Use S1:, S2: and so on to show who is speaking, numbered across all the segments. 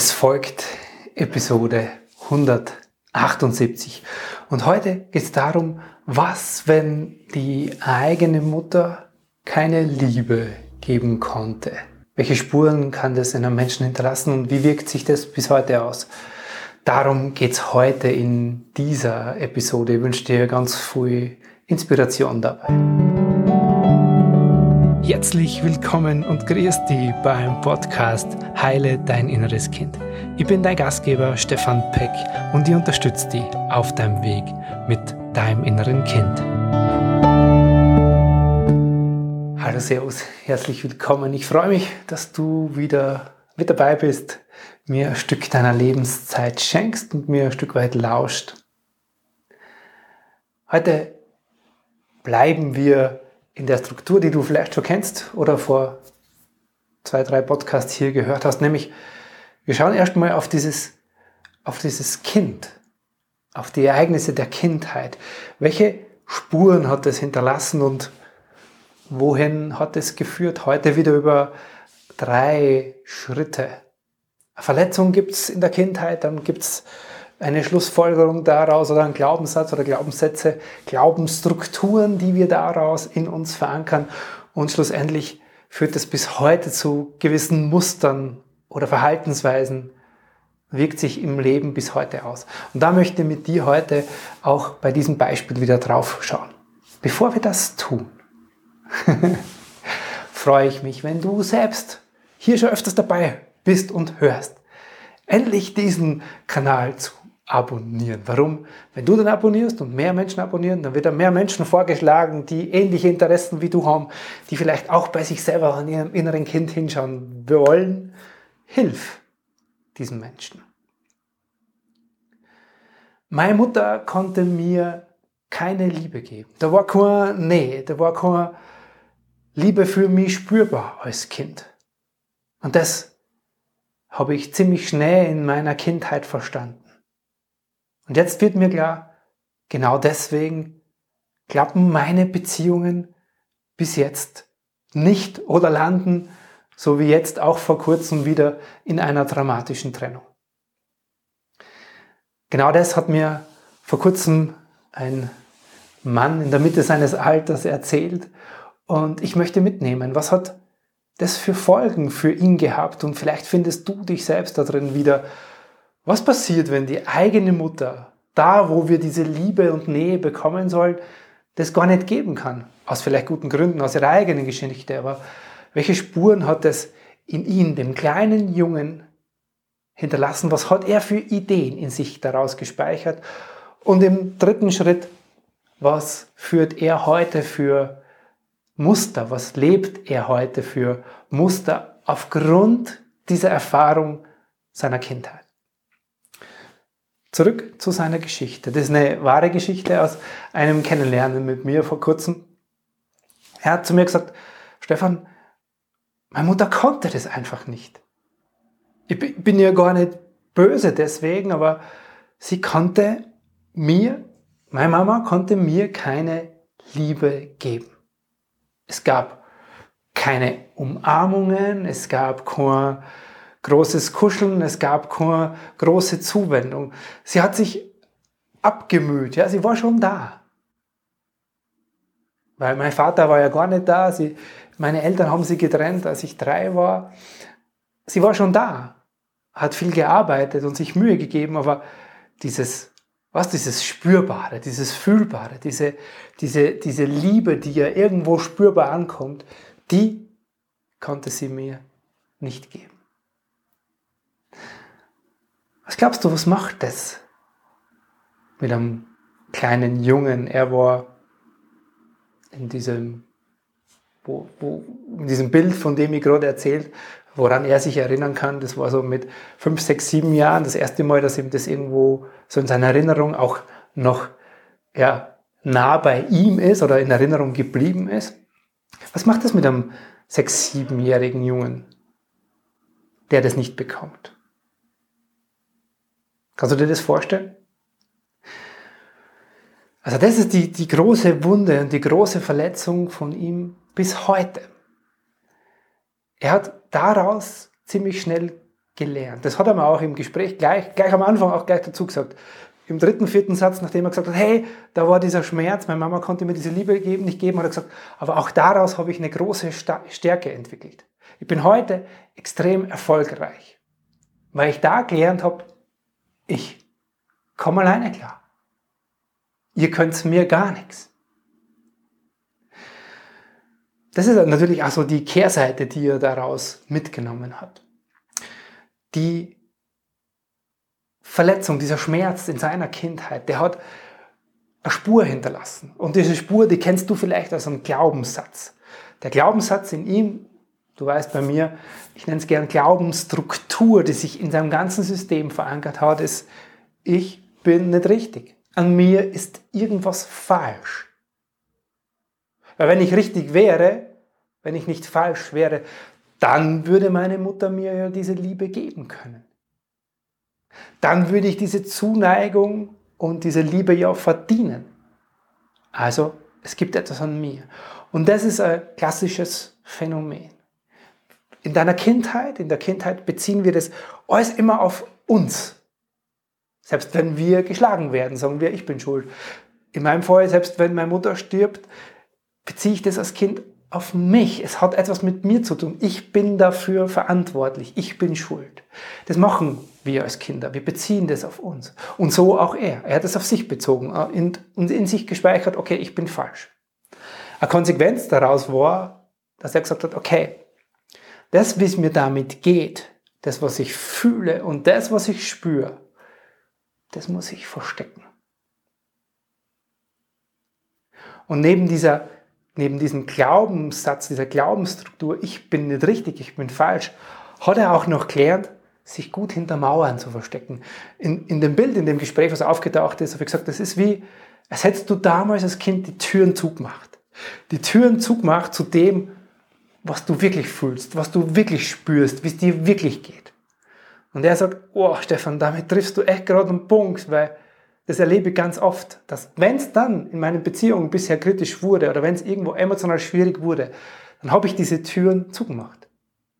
S1: Es folgt Episode 178 und heute geht es darum, was, wenn die eigene Mutter keine Liebe geben konnte. Welche Spuren kann das in einem Menschen hinterlassen und wie wirkt sich das bis heute aus? Darum geht es heute in dieser Episode. Ich wünsche dir ganz viel Inspiration dabei. Herzlich willkommen und grüß dich beim Podcast Heile dein inneres Kind. Ich bin dein Gastgeber Stefan Peck und ich unterstütze dich auf deinem Weg mit deinem inneren Kind. Hallo Servus, herzlich willkommen. Ich freue mich, dass du wieder mit dabei bist, mir ein Stück deiner Lebenszeit schenkst und mir ein Stück weit lauscht. Heute bleiben wir in der Struktur, die du vielleicht schon kennst oder vor zwei, drei Podcasts hier gehört hast, nämlich wir schauen erstmal auf dieses, auf dieses Kind, auf die Ereignisse der Kindheit. Welche Spuren hat es hinterlassen und wohin hat es geführt? Heute wieder über drei Schritte. Eine Verletzung gibt es in der Kindheit, dann gibt es eine Schlussfolgerung daraus oder ein Glaubenssatz oder Glaubenssätze, Glaubensstrukturen, die wir daraus in uns verankern. Und schlussendlich führt es bis heute zu gewissen Mustern oder Verhaltensweisen, wirkt sich im Leben bis heute aus. Und da möchte ich mit dir heute auch bei diesem Beispiel wieder drauf schauen. Bevor wir das tun, freue ich mich, wenn du selbst hier schon öfters dabei bist und hörst, endlich diesen Kanal zu abonnieren. Warum? Wenn du dann abonnierst und mehr Menschen abonnieren, dann wird dann mehr Menschen vorgeschlagen, die ähnliche Interessen wie du haben, die vielleicht auch bei sich selber an ihrem inneren Kind hinschauen wollen. Hilf diesen Menschen. Meine Mutter konnte mir keine Liebe geben. Da war keine Nähe, da war keine Liebe für mich spürbar als Kind. Und das habe ich ziemlich schnell in meiner Kindheit verstanden. Und jetzt wird mir klar, genau deswegen klappen meine Beziehungen bis jetzt nicht oder landen, so wie jetzt auch vor kurzem wieder in einer dramatischen Trennung. Genau das hat mir vor kurzem ein Mann in der Mitte seines Alters erzählt und ich möchte mitnehmen, was hat das für Folgen für ihn gehabt und vielleicht findest du dich selbst da drin wieder was passiert, wenn die eigene Mutter, da wo wir diese Liebe und Nähe bekommen sollen, das gar nicht geben kann? Aus vielleicht guten Gründen, aus ihrer eigenen Geschichte. Aber welche Spuren hat es in ihm, dem kleinen Jungen, hinterlassen? Was hat er für Ideen in sich daraus gespeichert? Und im dritten Schritt, was führt er heute für Muster? Was lebt er heute für Muster aufgrund dieser Erfahrung seiner Kindheit? Zurück zu seiner Geschichte. Das ist eine wahre Geschichte aus einem Kennenlernen mit mir vor kurzem. Er hat zu mir gesagt, Stefan, meine Mutter konnte das einfach nicht. Ich bin ja gar nicht böse deswegen, aber sie konnte mir, meine Mama konnte mir keine Liebe geben. Es gab keine Umarmungen, es gab kein großes Kuscheln, es gab keine große Zuwendung. Sie hat sich abgemüht, ja, sie war schon da. Weil mein Vater war ja gar nicht da, sie, meine Eltern haben sie getrennt, als ich drei war. Sie war schon da, hat viel gearbeitet und sich Mühe gegeben, aber dieses, was, dieses Spürbare, dieses Fühlbare, diese, diese, diese Liebe, die ja irgendwo spürbar ankommt, die konnte sie mir nicht geben. Was glaubst du, was macht das mit einem kleinen Jungen? Er war in diesem, wo, wo, in diesem Bild, von dem ich gerade erzählt, woran er sich erinnern kann, das war so mit fünf, sechs, sieben Jahren das erste Mal, dass ihm das irgendwo so in seiner Erinnerung auch noch ja, nah bei ihm ist oder in Erinnerung geblieben ist. Was macht das mit einem sechs, siebenjährigen Jungen, der das nicht bekommt? Kannst du dir das vorstellen? Also das ist die, die große Wunde und die große Verletzung von ihm bis heute. Er hat daraus ziemlich schnell gelernt. Das hat er mir auch im Gespräch gleich, gleich am Anfang auch gleich dazu gesagt. Im dritten, vierten Satz, nachdem er gesagt hat, hey, da war dieser Schmerz, meine Mama konnte mir diese Liebe geben, nicht geben, hat er gesagt, aber auch daraus habe ich eine große Stärke entwickelt. Ich bin heute extrem erfolgreich, weil ich da gelernt habe, ich komme alleine klar. Ihr könnt mir gar nichts. Das ist natürlich auch so die Kehrseite, die er daraus mitgenommen hat. Die Verletzung, dieser Schmerz in seiner Kindheit, der hat eine Spur hinterlassen. Und diese Spur, die kennst du vielleicht als einen Glaubenssatz. Der Glaubenssatz in ihm, du weißt bei mir, ich nenne es gern Glaubensstruktur, die sich in seinem ganzen System verankert hat, ist, ich bin nicht richtig. An mir ist irgendwas falsch. Weil wenn ich richtig wäre, wenn ich nicht falsch wäre, dann würde meine Mutter mir ja diese Liebe geben können dann würde ich diese Zuneigung und diese Liebe ja verdienen. Also es gibt etwas an mir. Und das ist ein klassisches Phänomen. In deiner Kindheit, in der Kindheit beziehen wir das alles immer auf uns. Selbst wenn wir geschlagen werden, sagen wir, ich bin schuld. In meinem Fall, selbst wenn meine Mutter stirbt, beziehe ich das als Kind auf mich. Es hat etwas mit mir zu tun. Ich bin dafür verantwortlich. Ich bin schuld. Das machen wir als Kinder. Wir beziehen das auf uns. Und so auch er. Er hat es auf sich bezogen äh, und in sich gespeichert, okay, ich bin falsch. Eine Konsequenz daraus war, dass er gesagt hat, okay, das, wie es mir damit geht, das, was ich fühle und das, was ich spüre, das muss ich verstecken. Und neben dieser neben diesem Glaubenssatz, dieser Glaubensstruktur, ich bin nicht richtig, ich bin falsch, hat er auch noch gelernt, sich gut hinter Mauern zu verstecken. In, in dem Bild, in dem Gespräch, was aufgetaucht ist, habe ich gesagt, das ist wie, als hättest du damals als Kind die Türen zugemacht. Die Türen zugemacht zu dem, was du wirklich fühlst, was du wirklich spürst, wie es dir wirklich geht. Und er sagt, oh Stefan, damit triffst du echt gerade einen Punkt, weil das erlebe ich ganz oft, dass wenn es dann in meinen Beziehungen bisher kritisch wurde oder wenn es irgendwo emotional schwierig wurde, dann habe ich diese Türen zugemacht.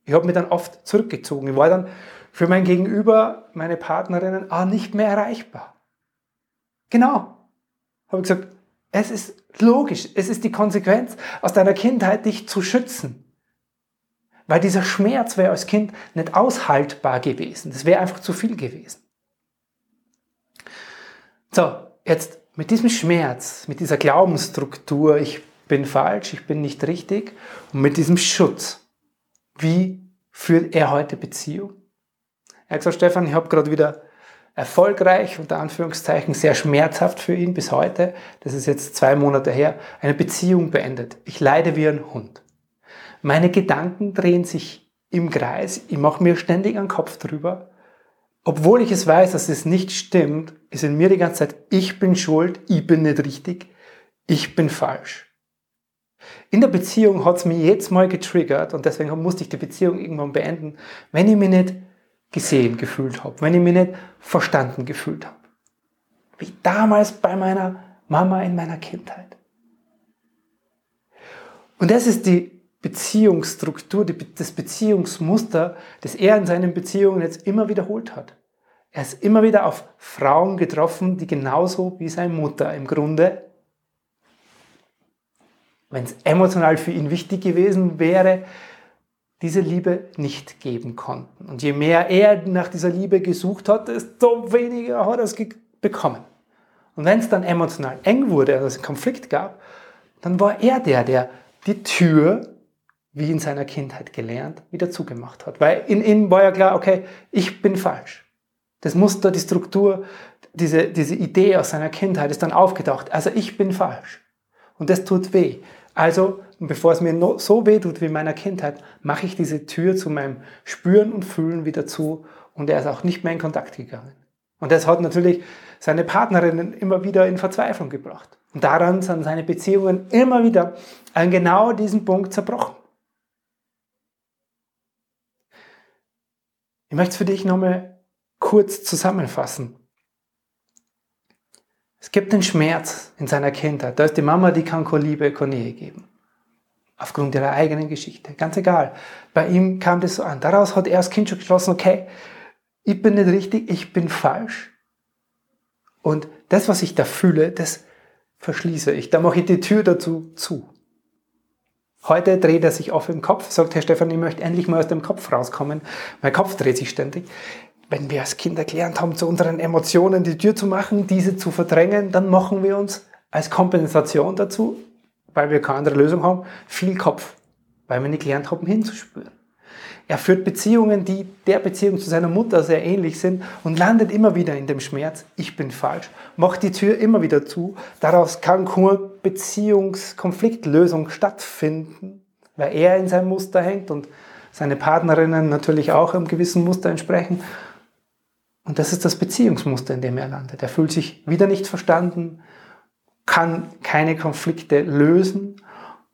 S1: Ich habe mich dann oft zurückgezogen. Ich war dann für mein Gegenüber, meine Partnerinnen, auch nicht mehr erreichbar. Genau. Habe ich gesagt, es ist logisch, es ist die Konsequenz aus deiner Kindheit, dich zu schützen. Weil dieser Schmerz wäre als Kind nicht aushaltbar gewesen. Das wäre einfach zu viel gewesen. So, jetzt mit diesem Schmerz, mit dieser Glaubensstruktur, ich bin falsch, ich bin nicht richtig, und mit diesem Schutz, wie führt er heute Beziehung? Er hat gesagt, Stefan, ich habe gerade wieder erfolgreich, unter Anführungszeichen, sehr schmerzhaft für ihn bis heute, das ist jetzt zwei Monate her, eine Beziehung beendet. Ich leide wie ein Hund. Meine Gedanken drehen sich im Kreis, ich mache mir ständig einen Kopf drüber obwohl ich es weiß, dass es nicht stimmt, ist in mir die ganze Zeit, ich bin schuld, ich bin nicht richtig, ich bin falsch. In der Beziehung hat es mich jetzt mal getriggert und deswegen musste ich die Beziehung irgendwann beenden, wenn ich mich nicht gesehen gefühlt habe, wenn ich mich nicht verstanden gefühlt habe. Wie damals bei meiner Mama in meiner Kindheit. Und das ist die Beziehungsstruktur, das Beziehungsmuster, das er in seinen Beziehungen jetzt immer wiederholt hat. Er ist immer wieder auf Frauen getroffen, die genauso wie seine Mutter im Grunde, wenn es emotional für ihn wichtig gewesen wäre, diese Liebe nicht geben konnten. Und je mehr er nach dieser Liebe gesucht hat, desto weniger hat er es bekommen. Und wenn es dann emotional eng wurde, also es einen Konflikt gab, dann war er der, der die Tür wie in seiner Kindheit gelernt, wieder zugemacht hat. Weil in ihm war ja klar, okay, ich bin falsch. Das Muster, die Struktur, diese, diese Idee aus seiner Kindheit ist dann aufgetaucht. Also ich bin falsch. Und das tut weh. Also, bevor es mir so weh tut wie in meiner Kindheit, mache ich diese Tür zu meinem Spüren und Fühlen wieder zu und er ist auch nicht mehr in Kontakt gegangen. Und das hat natürlich seine Partnerinnen immer wieder in Verzweiflung gebracht. Und daran sind seine Beziehungen immer wieder an genau diesem Punkt zerbrochen. Ich möchte es für dich nochmal kurz zusammenfassen. Es gibt den Schmerz in seiner Kindheit. Da ist die Mama, die kann keine Liebe, keine Nähe geben. aufgrund ihrer eigenen Geschichte. Ganz egal. Bei ihm kam das so an. Daraus hat er als Kind schon geschlossen, okay, ich bin nicht richtig, ich bin falsch. Und das, was ich da fühle, das verschließe ich. Da mache ich die Tür dazu zu. Heute dreht er sich auf im Kopf, sagt Herr Stefan, ich möchte endlich mal aus dem Kopf rauskommen. Mein Kopf dreht sich ständig. Wenn wir als Kinder gelernt haben, zu unseren Emotionen die Tür zu machen, diese zu verdrängen, dann machen wir uns als Kompensation dazu, weil wir keine andere Lösung haben, viel Kopf, weil wir nicht gelernt haben, hinzuspüren. Er führt Beziehungen, die der Beziehung zu seiner Mutter sehr ähnlich sind und landet immer wieder in dem Schmerz, ich bin falsch, macht die Tür immer wieder zu. Daraus kann keine Beziehungskonfliktlösung stattfinden, weil er in seinem Muster hängt und seine Partnerinnen natürlich auch einem gewissen Muster entsprechen. Und das ist das Beziehungsmuster, in dem er landet. Er fühlt sich wieder nicht verstanden, kann keine Konflikte lösen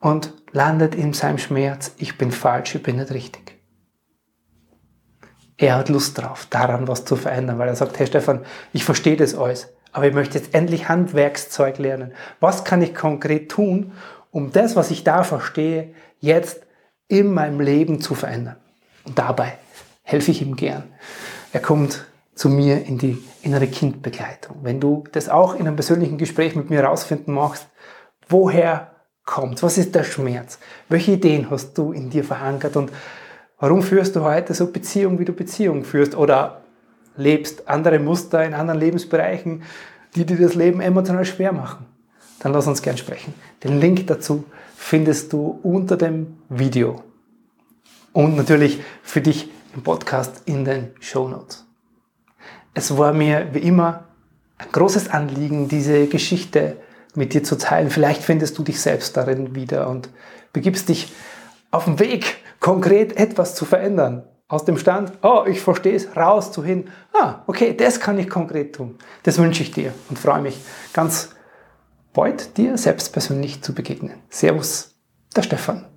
S1: und landet in seinem Schmerz, ich bin falsch, ich bin nicht richtig er hat Lust drauf, daran was zu verändern, weil er sagt, hey Stefan, ich verstehe das alles, aber ich möchte jetzt endlich Handwerkszeug lernen. Was kann ich konkret tun, um das, was ich da verstehe, jetzt in meinem Leben zu verändern? Und dabei helfe ich ihm gern. Er kommt zu mir in die innere Kindbegleitung. Wenn du das auch in einem persönlichen Gespräch mit mir herausfinden magst, woher kommt, was ist der Schmerz, welche Ideen hast du in dir verankert und Warum führst du heute so Beziehungen, wie du Beziehungen führst oder lebst andere Muster in anderen Lebensbereichen, die dir das Leben emotional schwer machen? Dann lass uns gern sprechen. Den Link dazu findest du unter dem Video und natürlich für dich im Podcast in den Show Notes. Es war mir wie immer ein großes Anliegen, diese Geschichte mit dir zu teilen. Vielleicht findest du dich selbst darin wieder und begibst dich auf den Weg konkret etwas zu verändern. Aus dem Stand, oh, ich verstehe es, raus zu hin, ah, okay, das kann ich konkret tun. Das wünsche ich dir und freue mich ganz bald, dir selbst persönlich zu begegnen. Servus, der Stefan.